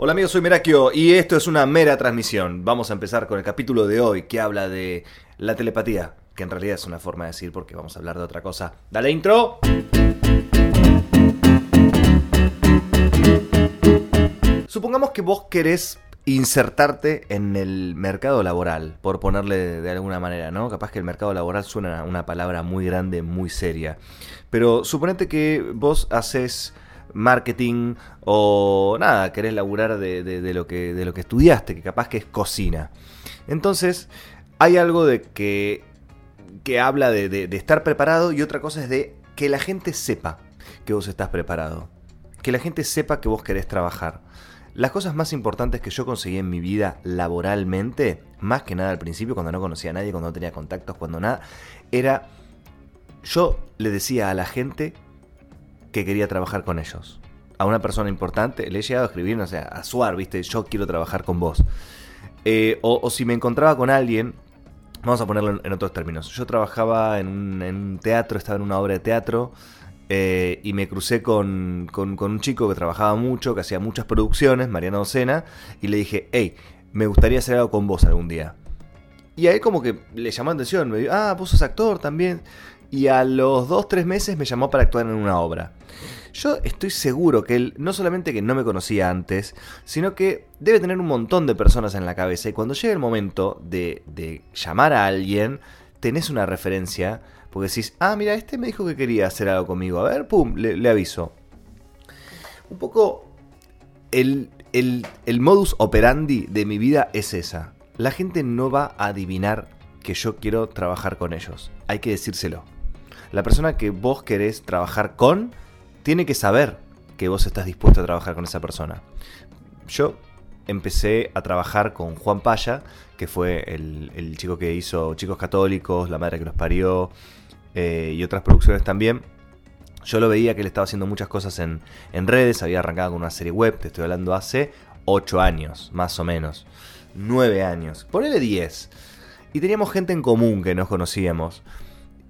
Hola amigos, soy Merakio y esto es una mera transmisión. Vamos a empezar con el capítulo de hoy que habla de la telepatía, que en realidad es una forma de decir porque vamos a hablar de otra cosa. Dale intro. Supongamos que vos querés insertarte en el mercado laboral, por ponerle de alguna manera, ¿no? Capaz que el mercado laboral suena una palabra muy grande, muy seria. Pero suponete que vos haces marketing o nada, querés laburar de, lo que, de lo que estudiaste, que capaz que es cocina. Entonces, hay algo de que, que habla de, de estar preparado y otra cosa es de que la gente sepa que vos estás preparado. Que la gente sepa que vos querés trabajar. Las cosas más importantes que yo conseguí en mi vida laboralmente, más que nada al principio, cuando no conocía a nadie, cuando no tenía contactos, cuando nada, era yo le decía a la gente que quería trabajar con ellos. A una persona importante le he llegado a escribir, no sé, a Suar, viste, yo quiero trabajar con vos. Eh, o, si me encontraba con alguien, vamos a ponerlo en, otros términos. Yo trabajaba en un, teatro, estaba en una obra de teatro. Eh, y me crucé con, un chico que trabajaba mucho, que hacía muchas producciones, Mariano Docena, y le dije, hey, me gustaría hacer algo con vos algún día. Y ahí como que le llamó la atención, me dijo, ah, vos sos actor también y a los 2-3 meses me llamó para actuar en una obra. Yo estoy seguro que él no solamente que no me conocía antes, sino que debe tener un montón de personas en la cabeza y cuando llegue el momento de, de llamar a alguien, tenés una referencia, porque decís, ah, mira, este me dijo que quería hacer algo conmigo, a ver, pum, le, aviso. Un poco el, el, el modus operandi de mi vida es esa. La gente no va a adivinar que yo quiero trabajar con ellos. Hay que decírselo la persona que vos querés trabajar con tiene que saber que vos estás dispuesto a trabajar con esa persona. Yo empecé a trabajar con Juan Paya, que fue el, chico que hizo Chicos Católicos, La Madre que los parió eh, y otras producciones también. Yo lo veía que él estaba haciendo muchas cosas en, en redes, había arrancado con una serie web, te estoy hablando hace 8 años, más o menos. 9 años, ponele 10. Y teníamos gente en común que nos conocíamos.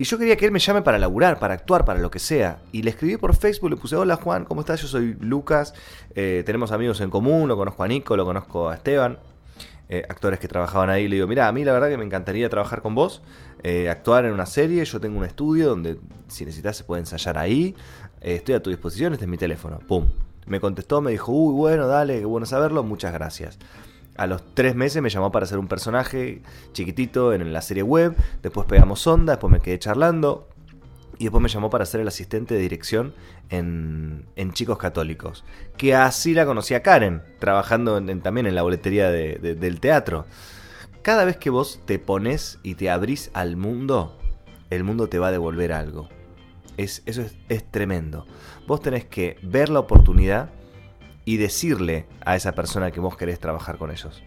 Y yo quería que él me llame para laburar, para actuar, para lo que sea. Y le escribí por Facebook, le puse, hola Juan, ¿cómo estás? Yo soy Lucas, eh, tenemos amigos en común, lo conozco a Nico, lo conozco a Esteban, eh, actores que trabajaban ahí. Le digo, mira, a mí la verdad que me encantaría trabajar con vos, eh, actuar en una serie, yo tengo un estudio donde si necesitas se puede ensayar ahí, estoy a tu disposición, este es mi teléfono. Pum. Me contestó, me dijo, uy, bueno, dale, qué bueno saberlo, muchas gracias. A los tres meses me llamó para ser un personaje chiquitito en la serie web. Después pegamos onda, después me quedé charlando. Y después me llamó para ser el asistente de dirección en, Chicos Católicos. Que así la conocía Karen, trabajando también en la boletería del teatro. Cada vez que vos te pones y te abrís al mundo, el mundo te va a devolver algo. Es, eso es, es tremendo. Vos tenés que ver la oportunidad y decirle a esa persona que vos querés trabajar con ellos.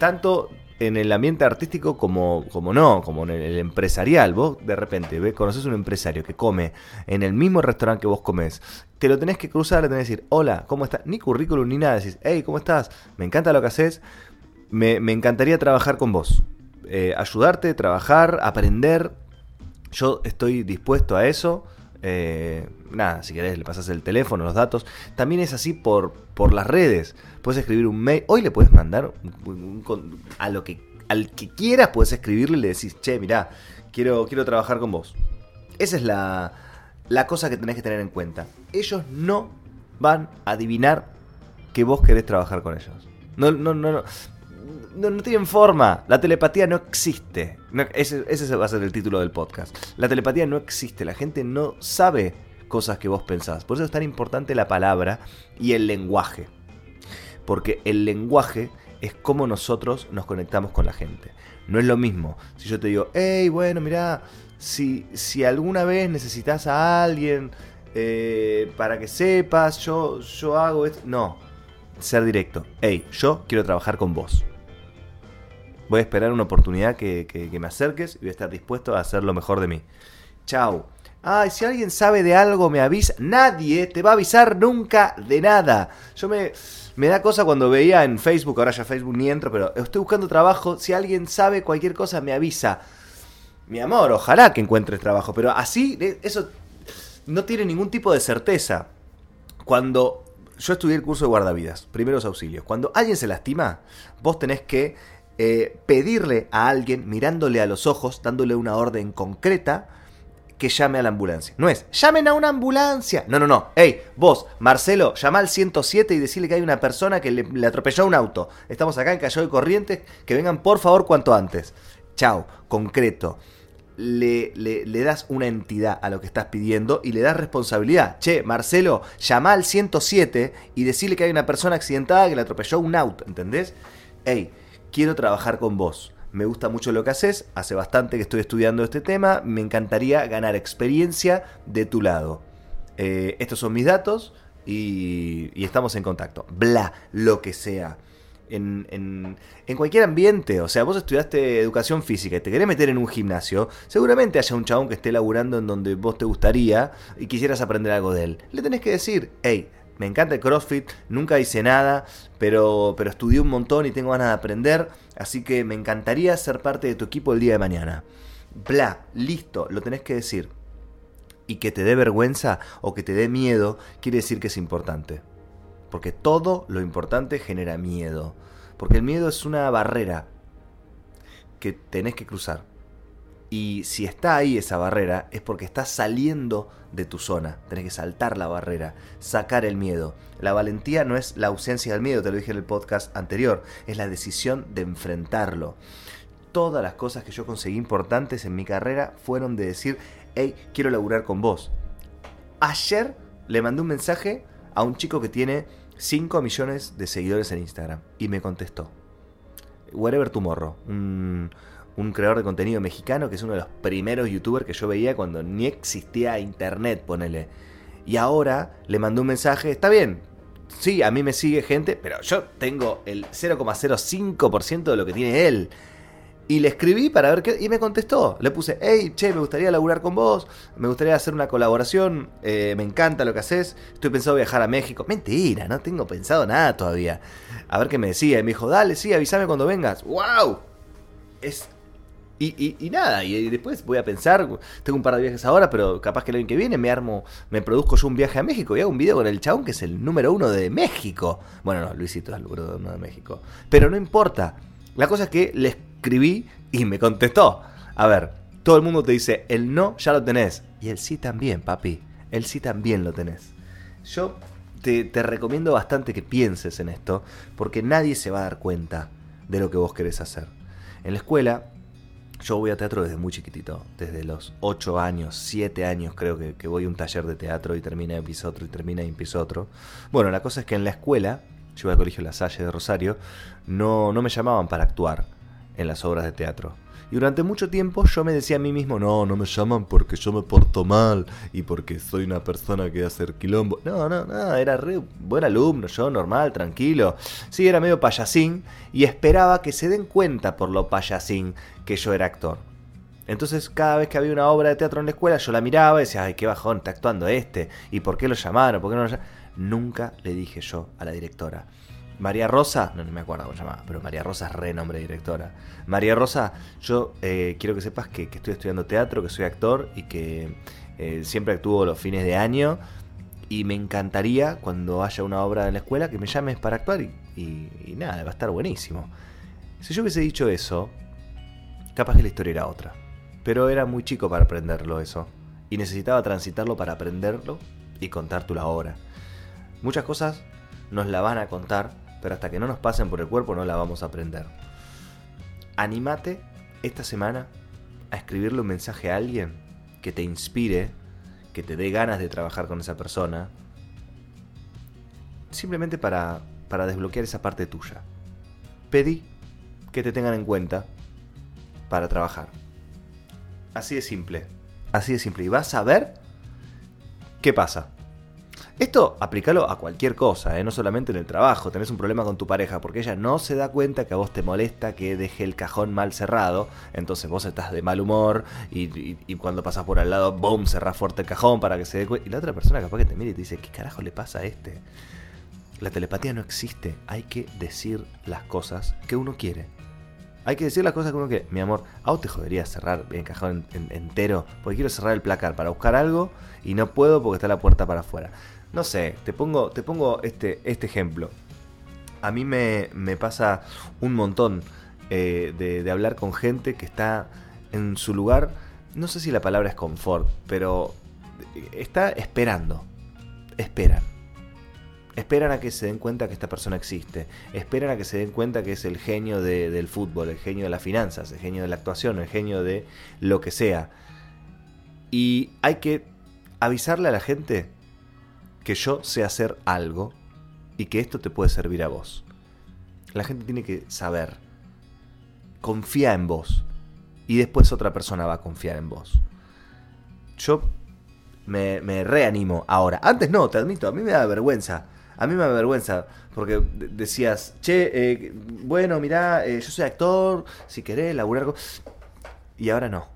Tanto en el ambiente artístico como, como no, como en el empresarial. Vos de repente ves, conoces un empresario que come en el mismo restaurante que vos comés. Te lo tenés que cruzar, le tenés que decir, hola, ¿cómo estás? Ni currículum ni nada. Decís, hey, ¿cómo estás? Me encanta lo que haces. Me, encantaría trabajar con vos. Eh, ayudarte, trabajar, aprender. Yo estoy dispuesto a eso. Eh, nada, si querés le pasas el teléfono, los datos. También es así por, por las redes. Puedes escribir un mail. Hoy le puedes mandar a lo que al que quieras, puedes escribirle y le decís, che, mirá, quiero, quiero trabajar con vos. Esa es la, la cosa que tenés que tener en cuenta. Ellos no van a adivinar que vos querés trabajar con ellos. No, no, no, no no, tienen forma. La telepatía no existe. ese, ese, va a ser el título del podcast. La telepatía no existe. La gente no sabe cosas que vos pensás. Por eso es tan importante la palabra y el lenguaje. Porque el lenguaje es como nosotros nos conectamos con la gente. No es lo mismo si yo te digo, hey, bueno, mira, si, si alguna vez necesitas a alguien eh, para que sepas, yo, yo hago esto. No, ser directo. Hey, yo quiero trabajar con vos. Voy a esperar una oportunidad que, me acerques y voy a estar dispuesto a hacer lo mejor de mí. Chao. Ay, si alguien sabe de algo, me avisa. Nadie te va a avisar nunca de nada. Yo me, me da cosa cuando veía en Facebook, ahora ya Facebook ni entro, pero estoy buscando trabajo. Si alguien sabe cualquier cosa, me avisa. Mi amor, ojalá que encuentres trabajo, pero así, eso no tiene ningún tipo de certeza. Cuando yo estudié el curso de guardavidas, primeros auxilios. Cuando alguien se lastima, vos tenés que eh, pedirle a alguien, mirándole a los ojos, dándole una orden concreta, que llame a la ambulancia. No es, llamen a una ambulancia. No, no, no. Hey, vos, Marcelo, llama al 107 y decirle que hay una persona que le, atropelló un auto. Estamos acá en Cayo de Corrientes, que vengan por favor cuanto antes. Chao, concreto. Le, le, das una entidad a lo que estás pidiendo y le das responsabilidad. Che, Marcelo, llama al 107 y decirle que hay una persona accidentada que le atropelló un auto, ¿entendés? Hey, quiero trabajar con vos me gusta mucho lo que haces, hace bastante que estoy estudiando este tema, me encantaría ganar experiencia de tu lado. Eh, estos son mis datos y, estamos en contacto. Bla, lo que sea. En, en, cualquier ambiente, o sea, vos estudiaste educación física y te querés meter en un gimnasio, seguramente haya un chabón que esté laburando en donde vos te gustaría y quisieras aprender algo de él. Le tenés que decir, hey, me encanta el CrossFit, nunca hice nada, pero, pero estudié un montón y tengo ganas de aprender, así que me encantaría ser parte de tu equipo el día de mañana. Bla, listo, lo tenés que decir. Y que te dé vergüenza o que te dé miedo quiere decir que es importante. Porque todo lo importante genera miedo. Porque el miedo es una barrera que tenés que cruzar. Y si está ahí esa barrera, es porque estás saliendo de tu zona. Tenés que saltar la barrera, sacar el miedo. La valentía no es la ausencia del miedo, te lo dije en el podcast anterior, es la decisión de enfrentarlo. Todas las cosas que yo conseguí importantes en mi carrera fueron de decir, hey, quiero laburar con vos. Ayer le mandé un mensaje a un chico que tiene 5 millones de seguidores en Instagram y me contestó. Whatever Tomorrow, un un creador de contenido mexicano que es uno de los primeros youtubers que yo veía cuando ni existía internet, ponele. Y ahora le mandó un mensaje, está bien, sí, a mí me sigue gente, pero yo tengo el 0,05% de lo que tiene él. Y le escribí para ver qué. Y me contestó. Le puse, hey, che, me gustaría laburar con vos. Me gustaría hacer una colaboración. Eh, me encanta lo que haces. Estoy pensando viajar a México. Mentira, no tengo pensado nada todavía. A ver qué me decía. Y me dijo, dale, sí, avísame cuando vengas. ¡Wow! Es y, nada, y, después voy a pensar, tengo un par de viajes ahora, pero capaz que el año que viene me armo, me produzco yo un viaje a México y hago un video con el chabón que es el número uno de México. Bueno, no, Luisito es el número uno de México. Pero no importa. La cosa es que le escribí y me contestó. A ver, todo el mundo te dice, el no ya lo tenés. Y el sí también, papi. El sí también lo tenés. Yo te, te recomiendo bastante que pienses en esto, porque nadie se va a dar cuenta de lo que vos querés hacer. En la escuela yo voy a teatro desde muy chiquitito, desde los 8 años, 7 años creo que, voy a un taller de teatro y termina y empiezo otro y termina y empiezo otro. Bueno, la cosa es que en la escuela, yo voy al colegio La Salle de Rosario, no, no me llamaban para actuar en las obras de teatro. Y durante mucho tiempo yo me decía a mí mismo, no, no me llaman porque yo me porto mal y porque soy una persona que hace quilombo. No, no, no, era re buen alumno, yo normal, tranquilo. Sí, era medio payasín y esperaba que se den cuenta por lo payasín que yo era actor. Entonces cada vez que había una obra de teatro en la escuela yo la miraba y decía, ay, qué bajón, está actuando este. ¿Y por qué lo llamaron? ¿Por qué no lo llamaron? Nunca le dije yo a la directora. María Rosa, no, me acuerdo cómo se llamaba, pero María Rosa es re nombre de directora. María Rosa, yo eh, quiero que sepas que, estoy estudiando teatro, que soy actor y que eh, siempre actúo los fines de año. Y me encantaría cuando haya una obra en la escuela que me llames para actuar y, y nada, va a estar buenísimo. Si yo hubiese dicho eso, capaz que la historia era otra. Pero era muy chico para aprenderlo eso. Y necesitaba transitarlo para aprenderlo y contar la obra. Muchas cosas nos la van a contar pero hasta que no nos pasen por el cuerpo no la vamos a aprender. Animate esta semana a escribirle un mensaje a alguien que te inspire, que te dé ganas de trabajar con esa persona, simplemente para, para desbloquear esa parte tuya. Pedí que te tengan en cuenta para trabajar. Así de simple. Así de simple. Y vas a ver qué pasa. Esto aplícalo a cualquier cosa, ¿eh? no solamente en el trabajo. Tenés un problema con tu pareja porque ella no se da cuenta que a vos te molesta que deje el cajón mal cerrado. Entonces vos estás de mal humor y, cuando pasas por al lado, boom, cerrás fuerte el cajón para que se dé cuenta. Y la otra persona capaz que te mire y te dice, ¿qué carajo le pasa a este? La telepatía no existe. Hay que decir las cosas que uno quiere. Hay que decir las cosas que uno quiere. Mi amor, ¿a vos te jodería cerrar el cajón entero? Porque quiero cerrar el placar para buscar algo y no puedo porque está la puerta para afuera No sé, te pongo, te pongo este, este ejemplo. A mí me, me pasa un montón eh, de, hablar con gente que está en su lugar, no sé si la palabra es confort, pero está esperando. Esperan. Esperan a que se den cuenta que esta persona existe. Esperan a que se den cuenta que es el genio de- del fútbol, el genio de las finanzas, el genio de la actuación, el genio de lo que sea. Y hay que avisarle a la gente que yo sé hacer algo y que esto te puede servir a vos. La gente tiene que saber. Confía en vos. Y después otra persona va a confiar en vos. Yo me, reanimo ahora. Antes no, te admito, a mí me da vergüenza. A mí me da vergüenza porque de- decías, che, eh, bueno, mirá, eh, yo soy actor, si querés laburar. Y ahora no.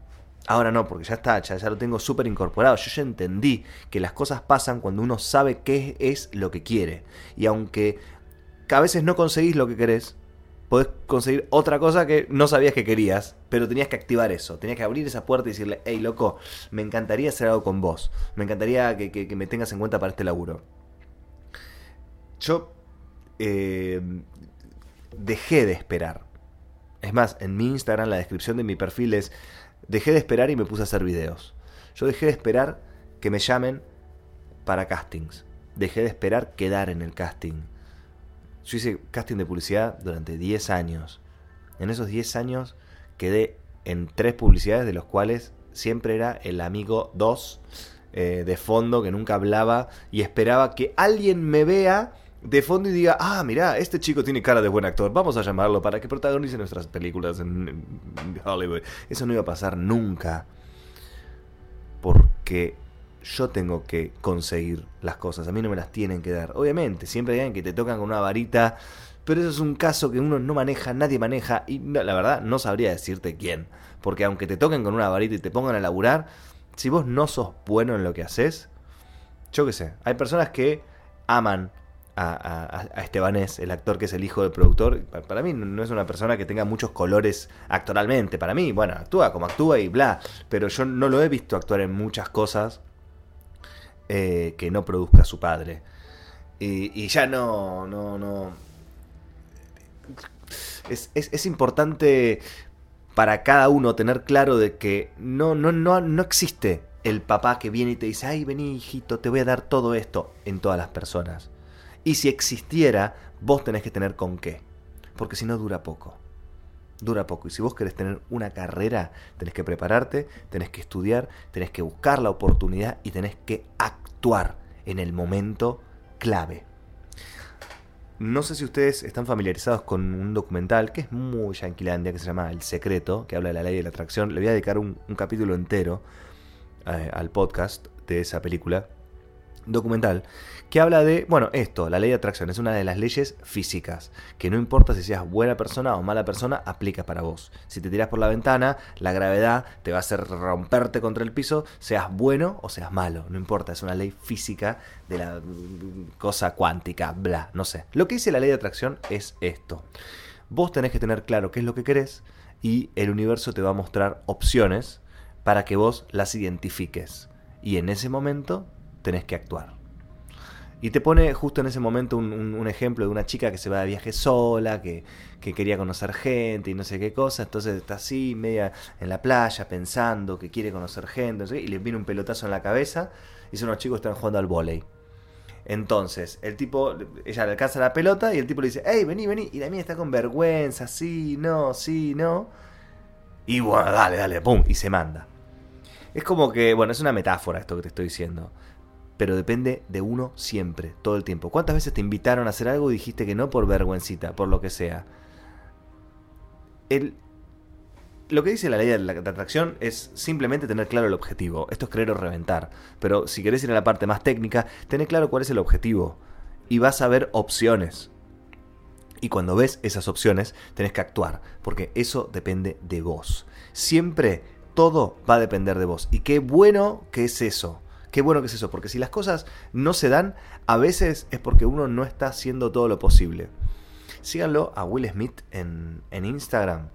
Ahora no, porque ya está, ya, ya lo tengo súper incorporado. Yo ya entendí que las cosas pasan cuando uno sabe qué es lo que quiere. Y aunque a veces no conseguís lo que querés, podés conseguir otra cosa que no sabías que querías, pero tenías que activar eso. Tenías que abrir esa puerta y decirle, hey, loco, me encantaría hacer algo con vos. Me encantaría que, me tengas en cuenta para este laburo. Yo eh, dejé de esperar. Es más, en mi Instagram la descripción de mi perfil es dejé de esperar y me puse a hacer videos. Yo dejé de esperar que me llamen para castings. Dejé de esperar quedar en el casting. Yo hice casting de publicidad durante 10 años. En esos 10 años quedé en tres publicidades de los cuales siempre era el amigo 2 eh, de fondo que nunca hablaba y esperaba que alguien me vea de fondo y diga, ah, mirá, este chico tiene cara de buen actor, vamos a llamarlo para que protagonice nuestras películas en, Hollywood. Eso no iba a pasar nunca. Porque yo tengo que conseguir las cosas, a mí no me las tienen que dar. Obviamente, siempre hay alguien que te tocan con una varita, pero eso es un caso que uno no maneja, nadie maneja, y la verdad no sabría decirte quién. Porque aunque te toquen con una varita y te pongan a laburar, si vos no sos bueno en lo que haces, yo qué sé, hay personas que aman a, a, Estebanés, el actor que es el hijo del productor. Pa- Para mí no es una persona que tenga muchos colores actoralmente. Para mí, bueno, actúa como actúa y bla. Pero yo no lo he visto actuar en muchas cosas eh, que no produzca su padre. Y, y ya no, no, no. Es, es- es importante para cada uno tener claro de que no, no, no, no existe el papá que viene y te dice, ay, vení, hijito, te voy a dar todo esto en todas las personas. Y si existiera, vos tenés que tener con qué. Porque si no, dura poco. Dura poco. Y si vos querés tener una carrera, tenés que prepararte, tenés que estudiar, tenés que buscar la oportunidad y tenés que actuar en el momento clave. No sé si ustedes están familiarizados con un documental que es muy yanquilandia, que se llama El Secreto, que habla de la ley de la atracción. Le voy a dedicar un, capítulo entero eh, al podcast de esa película documental que habla de, bueno, esto, la ley de atracción es una de las leyes físicas, que no importa si seas buena persona o mala persona, aplica para vos. Si te tiras por la ventana, la gravedad te va a hacer romperte contra el piso, seas bueno o seas malo, no importa, es una ley física de la mm, cosa cuántica, bla, no sé. Lo que dice la ley de atracción es esto. Vos tenés que tener claro qué es lo que querés y el universo te va a mostrar opciones para que vos las identifiques. Y en ese momento tenés que actuar. Y te pone justo en ese momento un, ejemplo de una chica que se va de viaje sola, que, que quería conocer gente y no sé qué cosa. Entonces está así, media en la playa, pensando que quiere conocer gente, y le viene un pelotazo en la cabeza. Y son unos chicos que están jugando al vóley. Entonces, el tipo, ella le alcanza la pelota y el tipo le dice, hey, vení, vení. Y la mía está con vergüenza, sí, no, sí, no. Y bueno, dale, dale, pum, y se manda. Es como que, bueno, es una metáfora esto que te estoy diciendo. Pero depende de uno siempre, todo el tiempo. ¿Cuántas veces te invitaron a hacer algo y dijiste que no por vergüencita, por lo que sea? El, lo que dice la ley de la atracción es simplemente tener claro el objetivo. Esto es creer o reventar. Pero si querés ir a la parte más técnica, tener claro cuál es el objetivo. Y vas a ver opciones. Y cuando ves esas opciones, tenés que actuar, porque eso depende de vos. Siempre todo va a depender de vos. Y qué bueno que es eso. Qué bueno que es eso, porque si las cosas no se dan, a veces es porque uno no está haciendo todo lo posible. Síganlo a Will Smith en, en Instagram.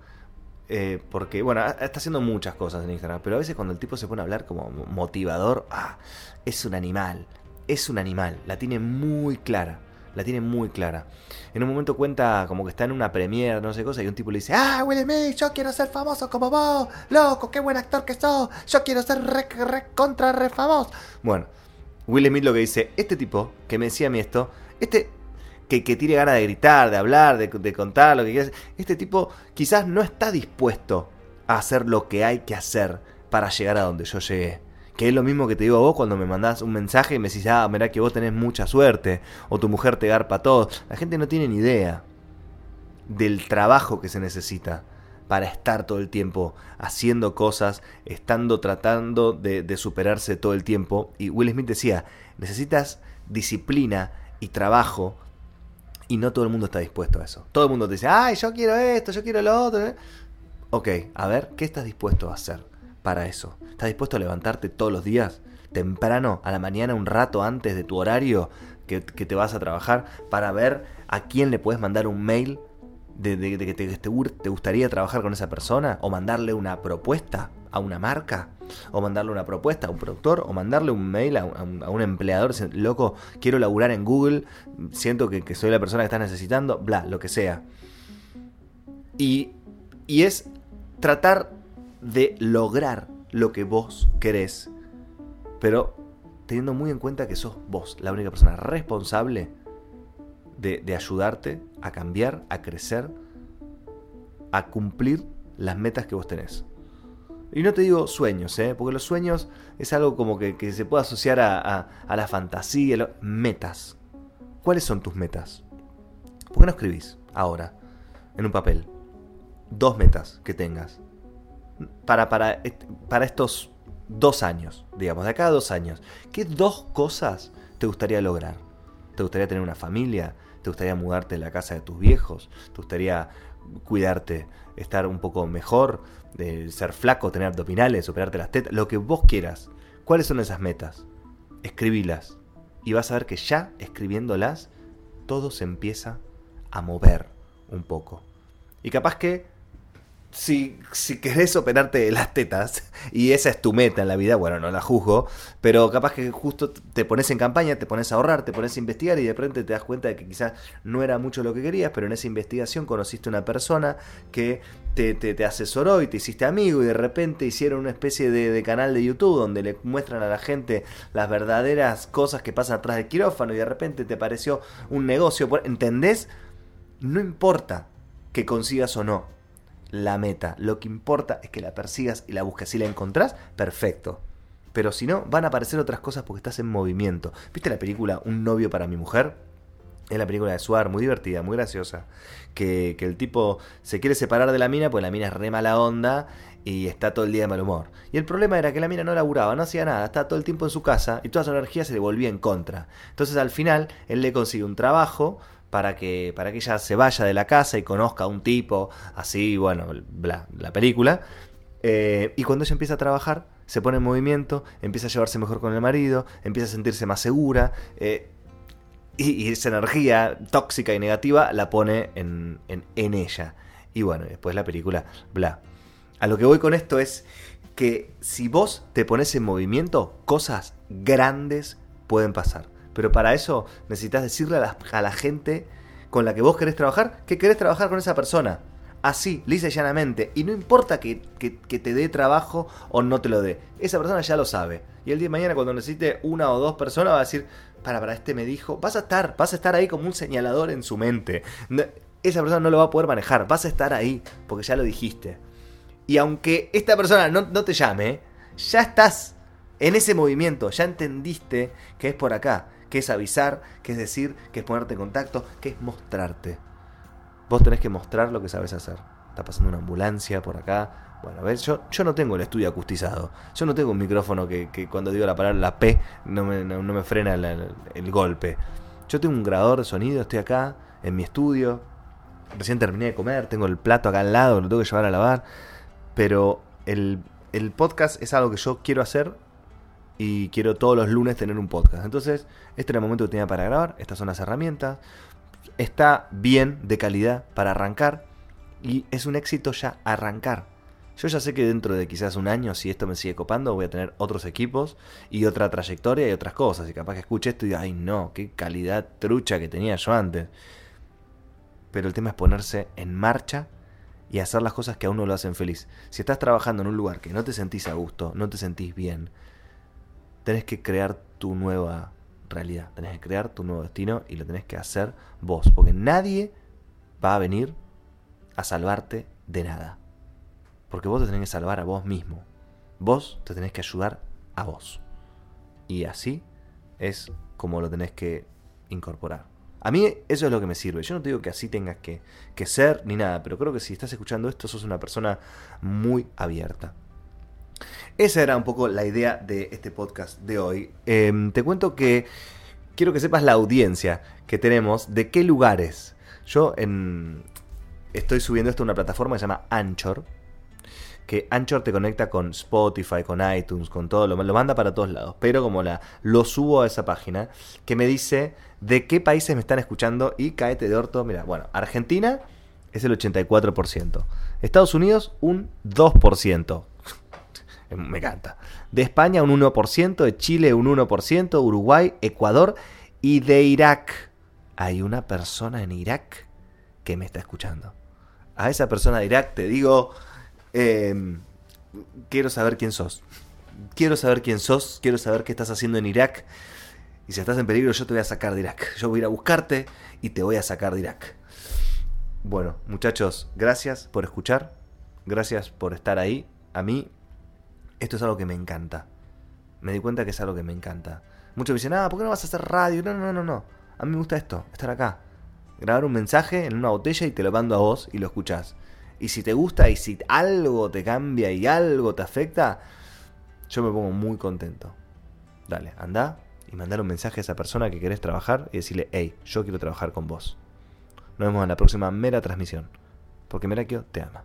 eh, porque, bueno, está haciendo muchas cosas en Instagram, pero a veces cuando el tipo se pone a hablar como motivador, ah, es un animal. es un animal, la tiene muy clara. La tiene muy clara. En un momento cuenta como que está en una premiere, no sé cosa, y un tipo le dice, ah, Will Smith, yo quiero ser famoso como vos, loco, qué buen actor que sos, yo quiero ser re, contra re famoso. Bueno, Will Smith lo que dice, este tipo que me decía a mí esto, este que, que tiene ganas de gritar, de hablar, de, de contar lo que quieras, este tipo quizás no está dispuesto a hacer lo que hay que hacer para llegar a donde yo llegué. Que es lo mismo que te digo a vos cuando me mandás un mensaje y me decís, ah, mirá que vos tenés mucha suerte, o tu mujer te garpa todo. La gente no tiene ni idea del trabajo que se necesita para estar todo el tiempo haciendo cosas, estando tratando de, de, superarse todo el tiempo. Y Will Smith decía, necesitas disciplina y trabajo. Y no todo el mundo está dispuesto a eso. Todo el mundo te dice, ay, yo quiero esto, yo quiero lo otro. Ok, a ver, ¿qué estás dispuesto a hacer para eso? ¿Estás dispuesto a levantarte todos los días, temprano, a la mañana, un rato antes de tu horario que, que te vas a trabajar, para ver a quién le puedes mandar un mail de, que te, te, te, gustaría trabajar con esa persona? ¿O mandarle una propuesta a una marca? ¿O mandarle una propuesta a un productor? ¿O mandarle un mail a un, a un empleador? Loco, quiero laburar en Google, siento que, que soy la persona que estás necesitando, bla, lo que sea. Y, y es tratar de lograr lo que vos querés, pero teniendo muy en cuenta que sos vos la única persona responsable de, ayudarte a cambiar, a crecer, a cumplir las metas que vos tenés. Y no te digo sueños, ¿eh? porque los sueños es algo como que, se puede asociar a, a, a la fantasía, lo, metas. ¿Cuáles son tus metas? ¿Por qué no escribís ahora en un papel dos metas que tengas? Para, para, para estos dos años, digamos, de acá a dos años, ¿qué dos cosas te gustaría lograr? ¿Te gustaría tener una familia? ¿Te gustaría mudarte de la casa de tus viejos? ¿Te gustaría cuidarte, estar un poco mejor, de ser flaco, tener abdominales, operarte las tetas? Lo que vos quieras. ¿Cuáles son esas metas? Escribilas. Y vas a ver que ya escribiéndolas, todo se empieza a mover un poco. Y capaz que si, si querés operarte las tetas y esa es tu meta en la vida, bueno, no la juzgo, pero capaz que justo te pones en campaña, te pones a ahorrar, te pones a investigar y de repente te das cuenta de que quizás no era mucho lo que querías, pero en esa investigación conociste una persona que te, te, te asesoró y te hiciste amigo y de repente hicieron una especie de, de, canal de YouTube donde le muestran a la gente las verdaderas cosas que pasan atrás del quirófano y de repente te pareció un negocio, ¿entendés? No importa que consigas o no la meta. Lo que importa es que la persigas y la busques. Si la encontrás, perfecto. Pero si no, van a aparecer otras cosas porque estás en movimiento. ¿Viste la película Un novio para mi mujer? Es la película de Suar, muy divertida, muy graciosa. Que, que, el tipo se quiere separar de la mina, pues la mina es re mala onda y está todo el día de mal humor. Y el problema era que la mina no laburaba, no hacía nada, estaba todo el tiempo en su casa y toda su energía se le volvía en contra. Entonces al final él le consigue un trabajo para que, para que ella se vaya de la casa y conozca a un tipo, así, bueno, bla, la película. Eh, y cuando ella empieza a trabajar, se pone en movimiento, empieza a llevarse mejor con el marido, empieza a sentirse más segura. Eh, y, y, esa energía tóxica y negativa la pone en, en, en ella. Y bueno, después la película, bla. A lo que voy con esto es que si vos te pones en movimiento, cosas grandes pueden pasar. Pero para eso necesitas decirle a la, gente con la que vos querés trabajar que querés trabajar con esa persona. Así, lisa y llanamente. Y no importa que, que, que, te dé trabajo o no te lo dé. Esa persona ya lo sabe. Y el día de mañana cuando necesite una o dos personas va a decir, para, para, este me dijo, vas a estar, vas a estar ahí como un señalador en su mente. Esa persona no lo va a poder manejar. Vas a estar ahí porque ya lo dijiste. Y aunque esta persona no, no te llame, ya estás en ese movimiento. Ya entendiste que es por acá que es avisar, que es decir, que es ponerte en contacto, que es mostrarte. Vos tenés que mostrar lo que sabes hacer. Está pasando una ambulancia por acá. Bueno, a ver, yo, yo no tengo el estudio acustizado. Yo no tengo un micrófono que, que cuando digo la palabra la P no me, no, me frena el golpe. Yo tengo un grabador de sonido, estoy acá en mi estudio. Recién terminé de comer, tengo el plato acá al lado, lo tengo que llevar a lavar. Pero el, el podcast es algo que yo quiero hacer y quiero todos los lunes tener un podcast. Entonces, este era el momento que tenía para grabar, estas son las herramientas, está bien de calidad para arrancar y es un éxito ya arrancar. Yo ya sé que dentro de quizás un año, si esto me sigue copando, voy a tener otros equipos y otra trayectoria y otras cosas. Y capaz que escuche esto y diga, ay no, qué calidad trucha que tenía yo antes. Pero el tema es ponerse en marcha y hacer las cosas que a uno lo hacen feliz. Si estás trabajando en un lugar que no te sentís a gusto, no te sentís bien, tenés que crear tu nueva realidad, tenés que crear tu nuevo destino y lo tenés que hacer vos, porque nadie va a venir a salvarte de nada. Porque vos te tenés que salvar a vos mismo. Vos te tenés que ayudar a vos. Y así es como lo tenés que incorporar. A mí eso es lo que me sirve. Yo no te digo que así tengas que, ser ni nada, pero creo que si estás escuchando esto sos una persona muy abierta. Esa era un poco la idea de este podcast de hoy. Em, te cuento que quiero que sepas la audiencia que tenemos, de qué lugares. Yo en, estoy subiendo esto a una plataforma que se llama Anchor que Anchor te conecta con Spotify, con iTunes, con todo, lo, lo manda para todos lados. Pero como la, lo subo a esa página que me dice de qué países me están escuchando y caete de orto. Mira, bueno, Argentina es el 84%. Estados Unidos un 2%. Me encanta. De España un 1%, de Chile un 1%, Uruguay, Ecuador y de Irak. Hay una persona en Irak que me está escuchando. A esa persona de Irak te digo, Em, quiero saber quién sos. Quiero saber quién sos, quiero saber qué estás haciendo en Irak. Y si estás en peligro, yo te voy a sacar de Irak. Yo voy a ir a buscarte y te voy a sacar de Irak. Bueno, muchachos, gracias por escuchar. Gracias por estar ahí. A mí, esto es algo que me encanta. Me di cuenta que es algo que me encanta. Muchos me dicen, ah, ¿por qué no vas a hacer radio? No, no, no, no. A mí me gusta esto, estar acá. Grabar un mensaje en una botella y te lo mando a vos y lo escuchás. Y si te gusta y si algo te cambia y algo te afecta, yo me pongo muy contento. Dale, anda y mandar un mensaje a esa persona que querés trabajar y decirle, hey, yo quiero trabajar con vos. Nos vemos en la próxima mera transmisión. Porque Merakio te ama.